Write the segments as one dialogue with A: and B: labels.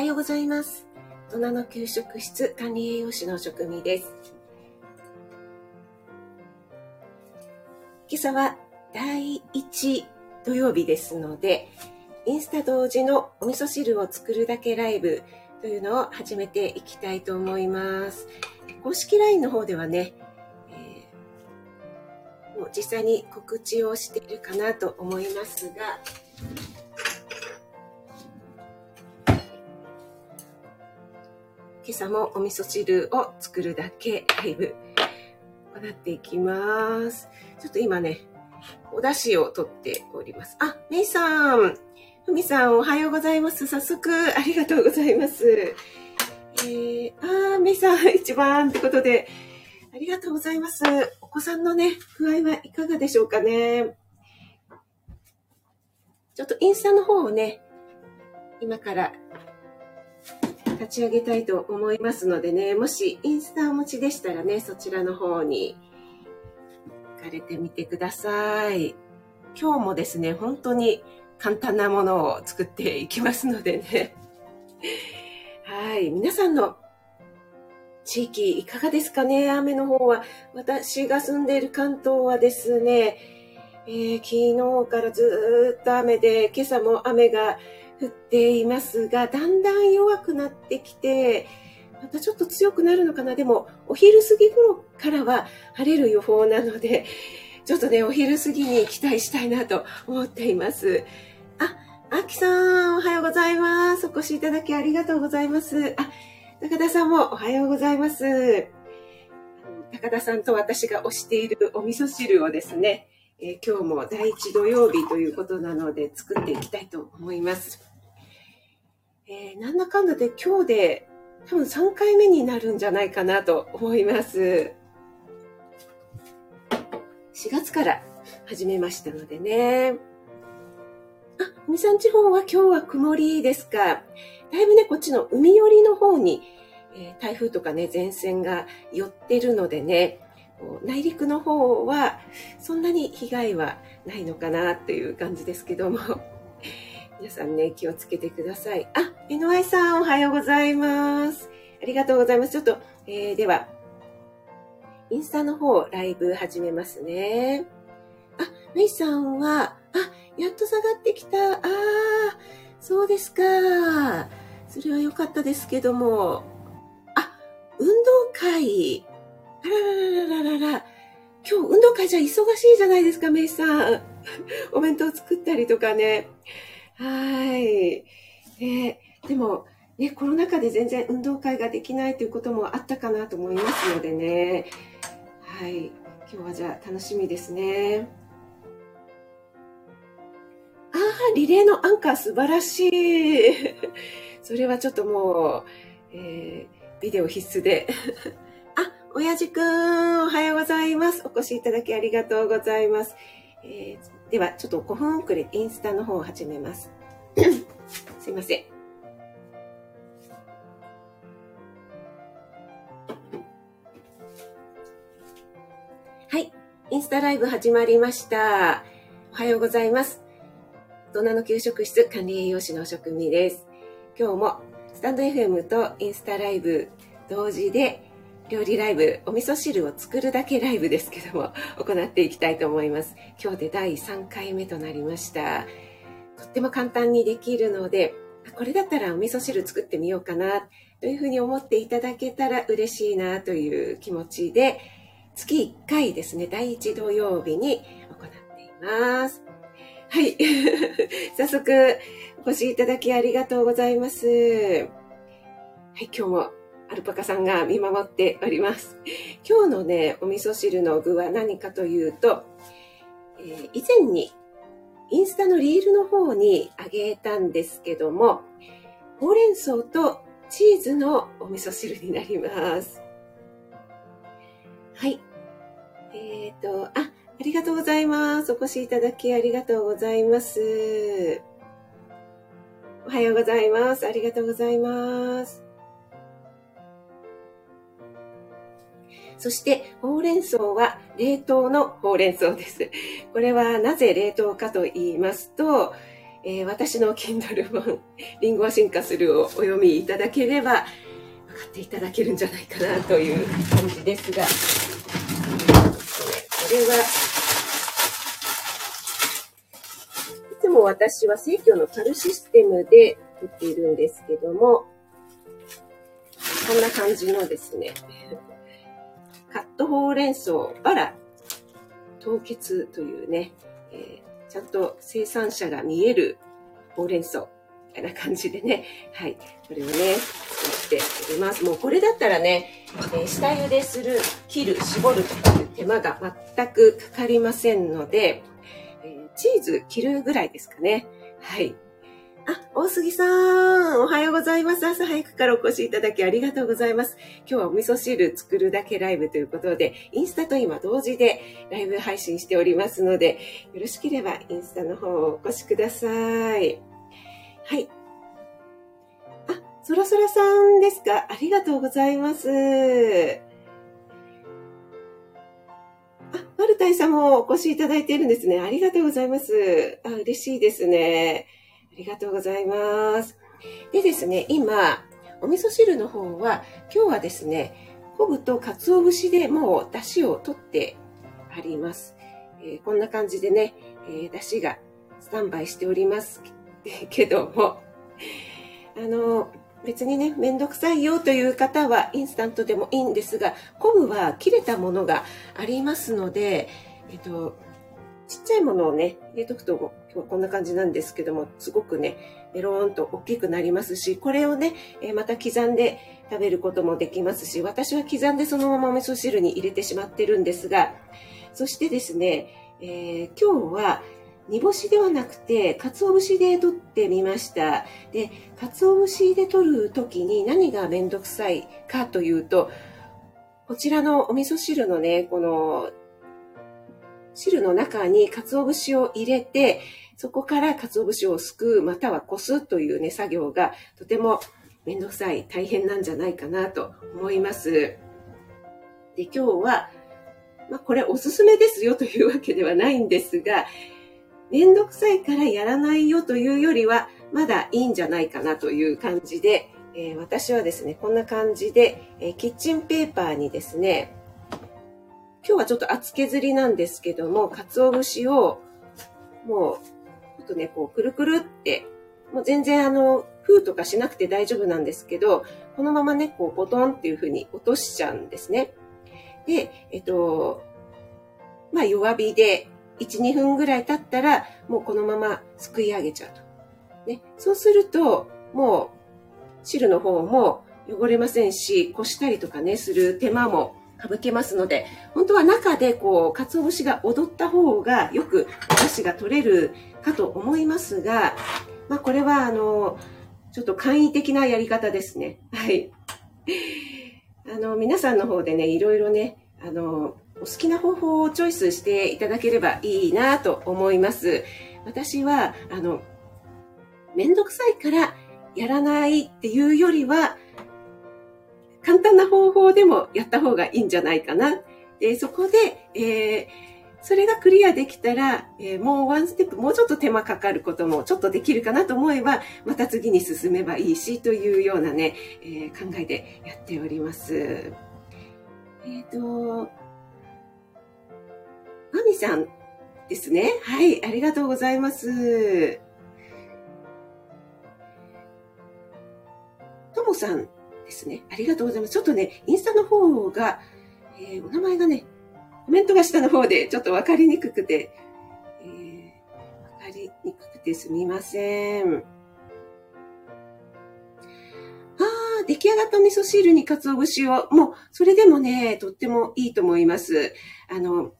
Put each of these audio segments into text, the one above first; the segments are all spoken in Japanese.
A: はようございます。大人の給食室管理栄養士の職味です。今朝は第1土曜日ですので、インスタ同時のお味噌汁を作るだけライブというのを始めていきたいと思います。公式 LINE の方ではね、えーもう実際に告知をしているかなと思いますが、今朝もお味噌汁を作るだけライブ行っていきます。ちょっと今ね、お出汁を取っております。あ、メイさん、ふみさんおはようございます。早速ありがとうございます。えー、あー、メイさん一番ってことで、ありがとうございます。お子さんのね、具合はいかがでしょうかね。ちょっとインスタの方をね、今から立ち上げたいと思いますのでね、もしインスタお持ちでしたらね、そちらの方に行かれてみてください。今日もですね、本当に簡単なものを作っていきますのでね。はい。皆さんの地域いかがですかね？雨の方は。私が住んでいる関東はですね、えー昨日からずっと雨で、今朝も雨が降っていますが、だんだん弱くなってきて、またちょっと強くなるのかな。でも、お昼過ぎ頃からは晴れる予報なので、ちょっとね、お昼過ぎに期待したいなと思っています。あ、あきさん、おはようございます。お越しいただきありがとうございます。あ、高田さんもおはようございます。高田さんと私が推しているお味噌汁をですね、えー今日も第一土曜日ということなので作っていきたいと思います。えーなんだかんだで今日で多分3回目になるんじゃないかなと思います。4月から始めましたのでね。あ、二三地方は今日は曇りですか？だいぶね、こっちの海寄りの方に、えー台風とかね、前線が寄ってるのでね、内陸の方はそんなに被害はないのかなっていう感じですけども、皆さんね、気をつけてください。あ、NY さんおはようございます。ありがとうございます。ちょっと、えーでは、インスタの方、ライブ始めますね。あ、メイさんは、あ、やっと下がってきた。あー、そうですか。それは良かったですけども。あ、運動会。あらららららら。今日運動会じゃ忙しいじゃないですか、メイさん。お弁当作ったりとかね。はい。ね、でも、ね、コロナ禍で全然運動会ができないということもあったかなと思いますのでね。はい。今日はじゃあ楽しみですね。ああ、リレーのアンカー素晴らしい。それはちょっともう、えービデオ必須で。あ、親父くん、おはようございます。お越しいただきありがとうございます。えーでは、ちょっと5分遅れ、インスタの方を始めます。すいません。はい。インスタライブ始まりました。おはようございます。大人の給食室管理栄養士の職味です。今日もスタンド FM とインスタライブ同時で料理ライブ、お味噌汁を作るだけライブですけども、行っていきたいと思います。今日で第3回目となりました。とっても簡単にできるので、あこれだったらお味噌汁作ってみようかな、というふうに思っていただけたら嬉しいなという気持ちで、月1回ですね、第1土曜日に行っています。はい。早速、お越しいただきありがとうございます。はい、今日もアルパカさんが見守っております。今日のね、お味噌汁の具は何かというと、えー以前にインスタのリールの方にあげたんですけども、ほうれん草とチーズのお味噌汁になります。はい。えっ、と、あ、ありがとうございます。お越しいただきありがとうございます。おはようございます。ありがとうございます。そして、ほうれん草は冷凍のほうれん草です。これはなぜ冷凍かと言いますと、えー、私の Kindle 本、リンゴは進化するをお読みいただければ、分かっていただけるんじゃないかなという感じですが、これは、いつも私は生協のカルシステムで売っているんですけども、こんな感じのですね、カットほうれん草、バラ、凍結というね、えーちゃんと生産者が見えるほうれん草。みたいな感じでね。はい。これをね、作っております。もうこれだったらね、えー、下茹でする、切る、絞るという手間が全くかかりませんので、えー、チーズ切るぐらいですかね。はい。あ、大杉さん、おはようございます。朝早くからお越しいただきありがとうございます。今日はお味噌汁作るだけライブということで、インスタと今同時でライブ配信しておりますので、よろしければインスタの方をお越しください。はい。あ、そらそらさんですか？ありがとうございます。あ、マルタイさんもお越しいただいているんですね。ありがとうございます。あ、嬉しいですね。ありがとうございます。でですね、今、お味噌汁の方は、今日はですね、昆布と鰹節でもう出汁を取ってあります。えー、こんな感じでね、えー、出汁がスタンバイしております けども、あの、別にね、めんどくさいよという方はインスタントでもいいんですが、昆布は切れたものがありますので、えっと、ちっちゃいものをね、入れとくと、今日こんな感じなんですけども、すごくね、ベローンと大きくなりますし、これをね、えまた刻んで食べることもできますし、私は刻んでそのままお味噌汁に入れてしまってるんですが、そしてですね、えー、今日は煮干しではなくて、鰹節で取ってみました。で、鰹節で取るときに何がめんどくさいかというと、こちらのお味噌汁のね、この汁の中に鰹節を入れて、そこから鰹節をすくう、またはこすというね、作業がとてもめんどくさい、大変なんじゃないかなと思います。で、今日は、まあ、これおすすめですよというわけではないんですが、めんどくさいからやらないよというよりは、まだいいんじゃないかなという感じで、えー、私はですね、こんな感じで、えー、キッチンペーパーにですね、今日はちょっと厚削りなんですけども、鰹節を、もう、ちょっとね、こう、くるくるって、もう全然あの、封とかしなくて大丈夫なんですけど、このままね、こう、ボトンっていう風に落としちゃうんですね。で、えっと、まあ弱火で1、2分ぐらい経ったら、もうこのまますくい上げちゃうと。ね、そうすると、もう汁の方も汚れませんし、こしたりとかね、する手間も省けますので、本当は中でこう、鰹節が踊った方がよくお出汁が取れるかと思いますが、まあこれはあの、ちょっと簡易的なやり方ですね。はい。あの、皆さんの方でね、いろいろね、あの、お好きな方法をチョイスしていただければいいなと思います。私は、あの、めんどくさいからやらないっていうよりは、簡単な方法でもやった方がいいんじゃないかな。でそこで、えー、それがクリアできたら、えー、もうワンステップ、もうちょっと手間かかることもちょっとできるかなと思えば、また次に進めばいいし、というようなね、えー、考えでやっております。えっ、ー、と、マミさんですね。はい、ありがとうございます。ともさんですね。ありがとうございます。ちょっとね、インスタの方が、えー、お名前がね、コメントが下の方でちょっとわかりにくくて、えー、わかりにくくてすみません。ああ、出来上がった味噌汁に鰹節を、もう、それでもね、とってもいいと思います。あの、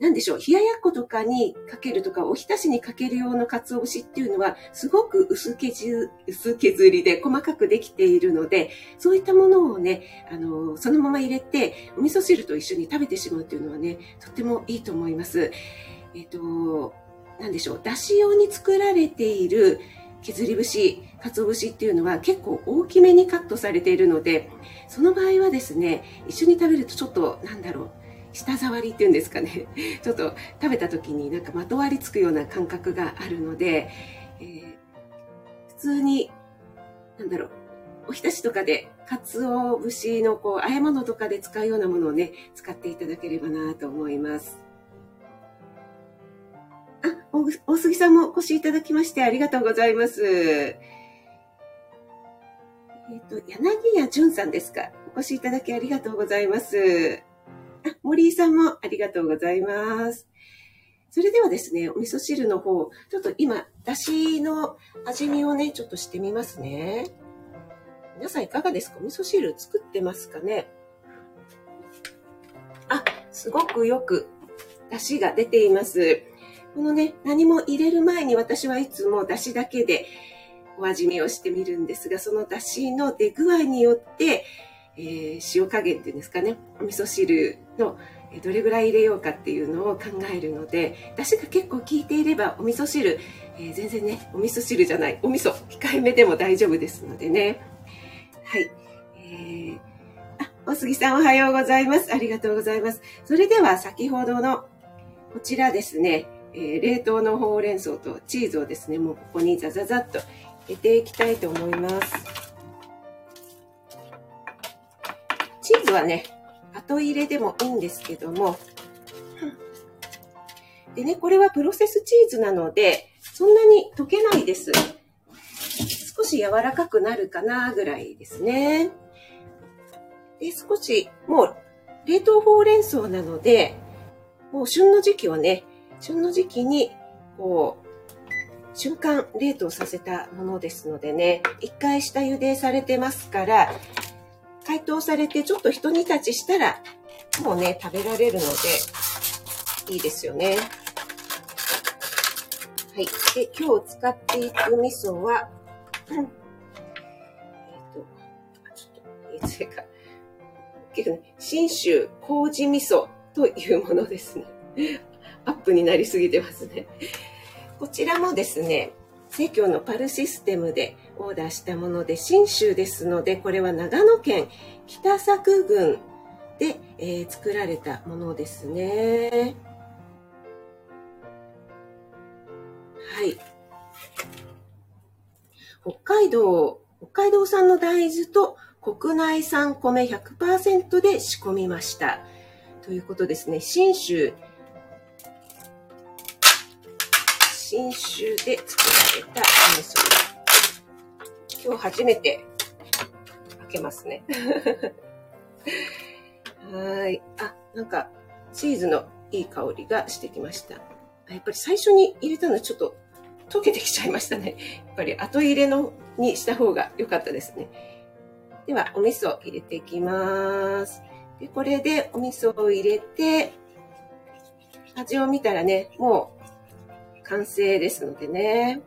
A: なんでしょう、冷ややっことかにかけるとか、おひたしにかける用の鰹節っていうのは、すごく薄削薄削りで細かくできているので、そういったものをね、あの、そのまま入れて、お味噌汁と一緒に食べてしまうっていうのはね、とってもいいと思います。えっ、と、なんでしょう、だし用に作られている削り節、鰹節っていうのは結構大きめにカットされているので、その場合はですね、一緒に食べるとちょっと、なんだろう、舌触りっていうんですかね。ちょっと食べた時になんかまとわりつくような感覚があるので、えー、普通に、なんだろう、おひたしとかで、かつお節のこう、和え物とかで使うようなものをね、使っていただければなと思います。あ、大杉さんもお越しいただきましてありがとうございます。えっ、ー、と、柳谷淳さんですか？お越しいただきありがとうございます。森井さんもありがとうございます。それではですね、お味噌汁の方、ちょっと今、だしの味見をね、ちょっとしてみますね。皆さんいかがですか？お味噌汁作ってますかね？あ、すごくよく出汁が出ています。このね、何も入れる前に私はいつも出汁だけでお味見をしてみるんですが、その出汁の出具合によって、えー、塩加減っていうんですかね、お味噌汁のどれぐらい入れようかっていうのを考えるので、出汁が結構効いていればお味噌汁、えー、全然ね、お味噌汁じゃない、お味噌控えめでも大丈夫ですのでね。はい。えー、あ、お杉さんおはようございます。ありがとうございます。それでは先ほどのこちらですね、えー、冷凍のほうれん草とチーズをですね、もうここにザザザッと入れていきたいと思います。チーズはね、後入れでもいいんですけども、でね、これはプロセスチーズなので、そんなに溶けないです。少し柔らかくなるかなぐらいですね。で、少し、もう、冷凍ほうれん草なので、もう旬の時期をね、旬の時期に、こう、瞬間冷凍させたものですのでね、一回下茹でされてますから、解凍されてちょっと一煮立ちしたら、もうね、食べられるので、いいですよね。はい。で、今日使っていく味噌は、うんえっ、ー、と、ちょっといづらいか。結構ね、新州麹味噌というものですね。アップになりすぎてますね。こちらもですね、生協のパルシステムでオーダーしたもので、新州ですので、これは長野県北作郡で、えー、作られたものですね。はい。北海道、北海道産の大豆と国内産米100%で仕込みました。ということですね。信州、信州で作られた味噌。今日初めて開けますね。はい。あ、なんか、チーズのいい香りがしてきました。やっぱり最初に入れたのはちょっと溶けてきちゃいましたね。やっぱり後入れのにした方が良かったですね。では、お味噌を入れていきます。で、これでお味噌を入れて、味を見たらね、もう完成ですのでね。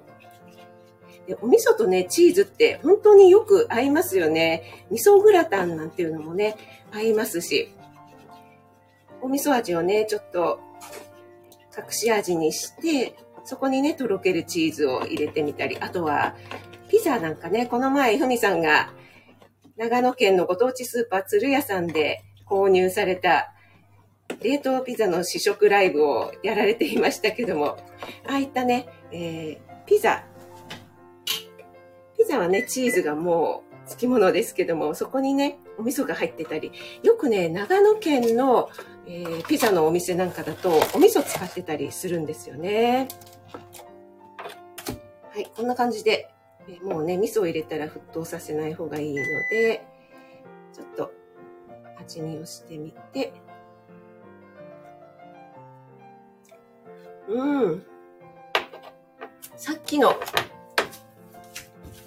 A: でお味噌とね、チーズって本当によく合いますよね。味噌グラタンなんていうのもね、合いますし。お味噌味をね、ちょっと隠し味にして、そこにね、とろけるチーズを入れてみたり、あとは、ピザなんかね、この前、ふみさんが、長野県のご当地スーパー鶴屋さんで購入された冷凍ピザの試食ライブをやられていましたけども、ああいったね、えー、ピザ、ピザはね、チーズがもう付き物ですけども、そこにね、お味噌が入ってたり、よくね、長野県の、えー、ピザのお店なんかだと、お味噌使ってたりするんですよね。はい、こんな感じで、えー、もうね、味噌を入れたら沸騰させない方がいいので、ちょっと味見をしてみて、うん。さっきの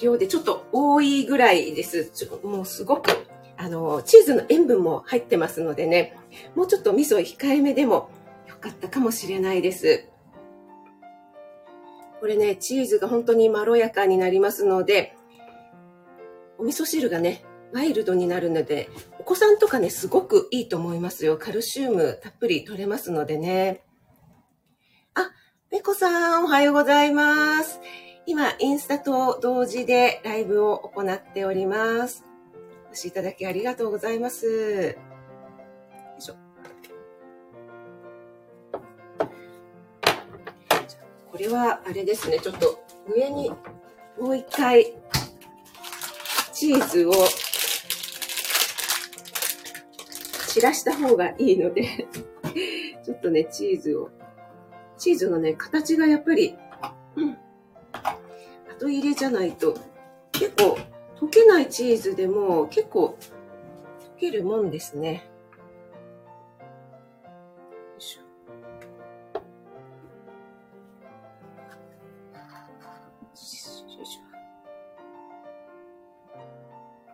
A: 量でちょっと多いぐらいです。ちょもうすごく、あの、チーズの塩分も入ってますのでね、もうちょっと味噌控えめでもよかったかもしれないです。これね、チーズが本当にまろやかになりますので、お味噌汁がね、ワイルドになるので、お子さんとかね、すごくいいと思いますよ。カルシウムたっぷり取れますのでね。あ、ペコさん、おはようございます。今、インスタと同時でライブを行っております。お越しいただきありがとうございます。よいしょ。これは、あれですね、ちょっと上にもう一回、チーズを散らした方がいいのでちょっとね、チーズをチーズのね、形がやっぱり、うん、後入れじゃないと、結構、溶けないチーズでも結構溶けるもんですね。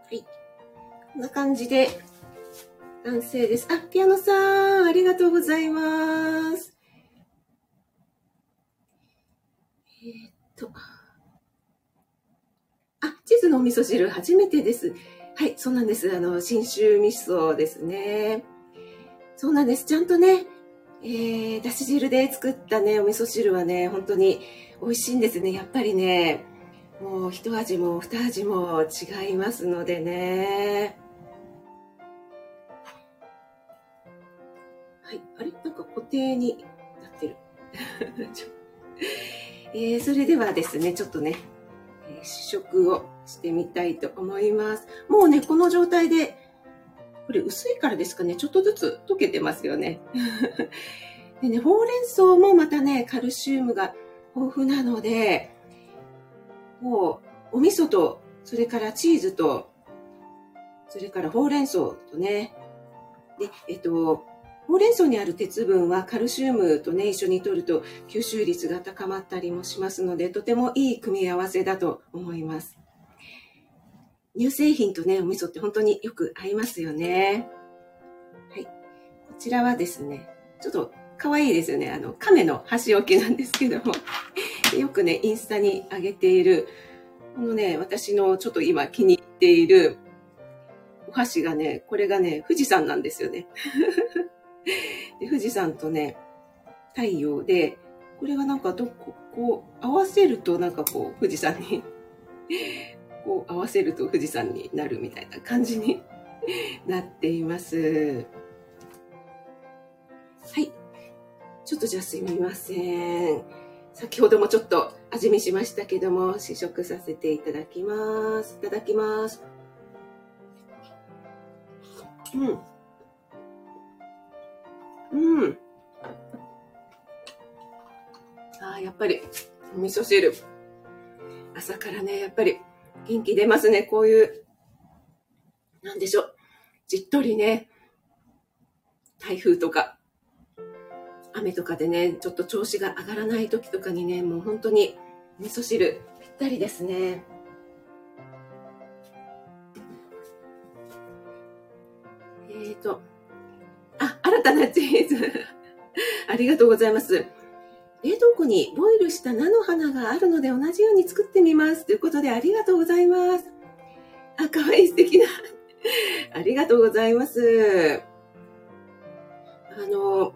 A: はい。こんな感じで完成です。あ、ピアノさん、ありがとうございます。えー、っと。あ、地図のお味噌汁、初めてです。はい、そうなんです。あの、信州味噌ですね。そうなんです。ちゃんとね、えー、だし汁で作ったね、お味噌汁はね、本当に美味しいんですね。やっぱりね、もう一味も二味も違いますのでね。はい。あれ？なんか固定になってる。えー、それではですね、ちょっとね、試食をしてみたいと思います。もうね、この状態で、これ薄いからですかね、ちょっとずつ溶けてますよね。でね、ほうれん草もまたね、カルシウムが豊富なので、もう、お味噌と、それからチーズと、それからほうれん草とね、で、えっと、ほうれん草にある鉄分はカルシウムとね、一緒に摂ると吸収率が高まったりもしますので、とてもいい組み合わせだと思います。乳製品とね、お味噌って本当によく合いますよね。はい。こちらはですね、ちょっと可愛いですよね。あの、亀の箸置きなんですけども、よくね、インスタに上げている、このね、私のちょっと今気に入っているお箸がね、これがね、富士山なんですよね。で富士山とね、太陽で、これがなんかどこ、こう、合わせるとなんかこう、富士山にこう合わせると富士山になるみたいな感じに なっています。はい。ちょっとじゃあすみません。先ほどもちょっと味見しましたけども、試食させていただきます。いただきます。うん。うん。ああ、やっぱり、お味噌汁。朝からね、やっぱり元気出ますね。こういう、なんでしょう。じっとりね、台風とか、雨とかでね、ちょっと調子が上がらない時とかにね、もう本当に味噌汁ぴったりですね。えーと、あ、新たなチーズ。ありがとうございます。冷凍庫にボイルした菜の花があるので同じように作ってみます。ということでありがとうございます。あ、かわいい素敵な。ありがとうございます。あの、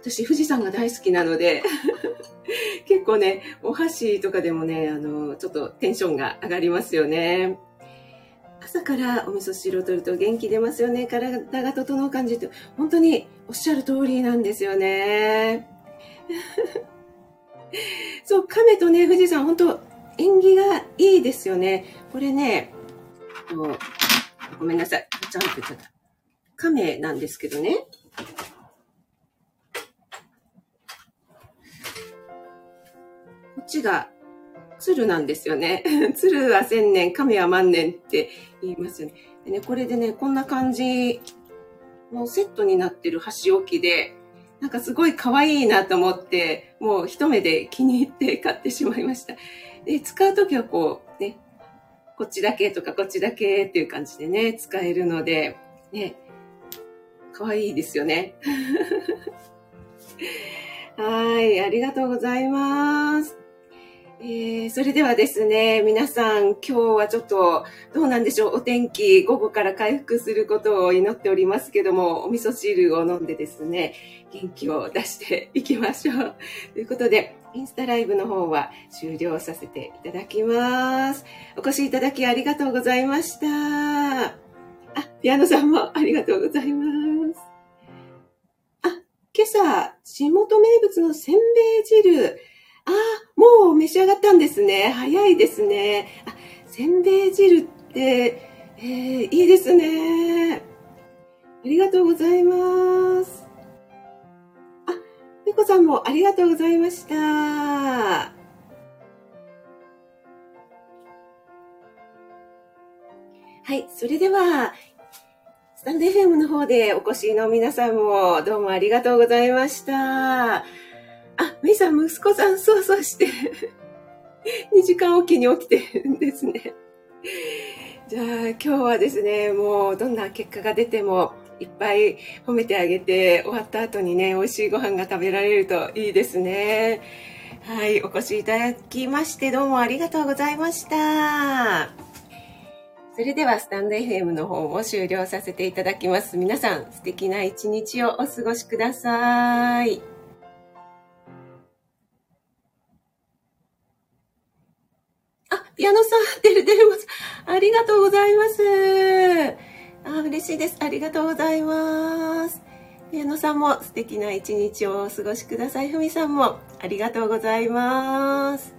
A: 私、富士山が大好きなので 結構ね、お箸とかでもね、あの、ちょっとテンションが上がりますよね。朝からお味噌汁を取ると元気出ますよね。体が整う感じって、本当におっしゃる通りなんですよね。そう、亀とね、富士山、本当縁起がいいですよね。これね、ごめんなさい。ちゃんとちゃった。亀なんですけどね。こっちが鶴なんですよね。鶴は千年、亀は万年って言いますよね。でね、これでね、こんな感じのセットになってる箸置きで、なんかすごい可愛いなと思って、もう一目で気に入って買ってしまいました。で、使うときはこう、ね、こっちだけとかこっちだけっていう感じでね、使えるので、ね、可愛いですよね。はい、ありがとうございます。えー、それではですね、皆さん、今日はちょっと、どうなんでしょう、お天気、午後から回復することを祈っておりますけども、お味噌汁を飲んでですね、元気を出していきましょう。ということで、インスタライブの方は終了させていただきます。お越しいただきありがとうございました。あ、ピアノさんもありがとうございます。あ、今朝朝、地元名物のせんべい汁。召し上がったんですね。早いですね。あ、せんべい汁って、えー、いいですね。ありがとうございます。あ、猫さんもありがとうございました。はい、それでは、スタンド FM の方でお越しの皆さんもどうもありがとうございました。あ、メイさん、息子さん、そうそうして 2時間おきに起きてるんですね。じゃあ今日はですね、もうどんな結果が出てもいっぱい褒めてあげて終わった後にね、美味しいご飯が食べられるといいですね。はい、お越しいただきましてどうもありがとうございました。それではスタンド FM の方も終了させていただきます。皆さん素敵な一日をお過ごしください。矢野さん、てるてるます。ありがとうございます。あ、嬉しいです。ありがとうございます。矢野さんも素敵な一日をお過ごしください。ふみさんもありがとうございます。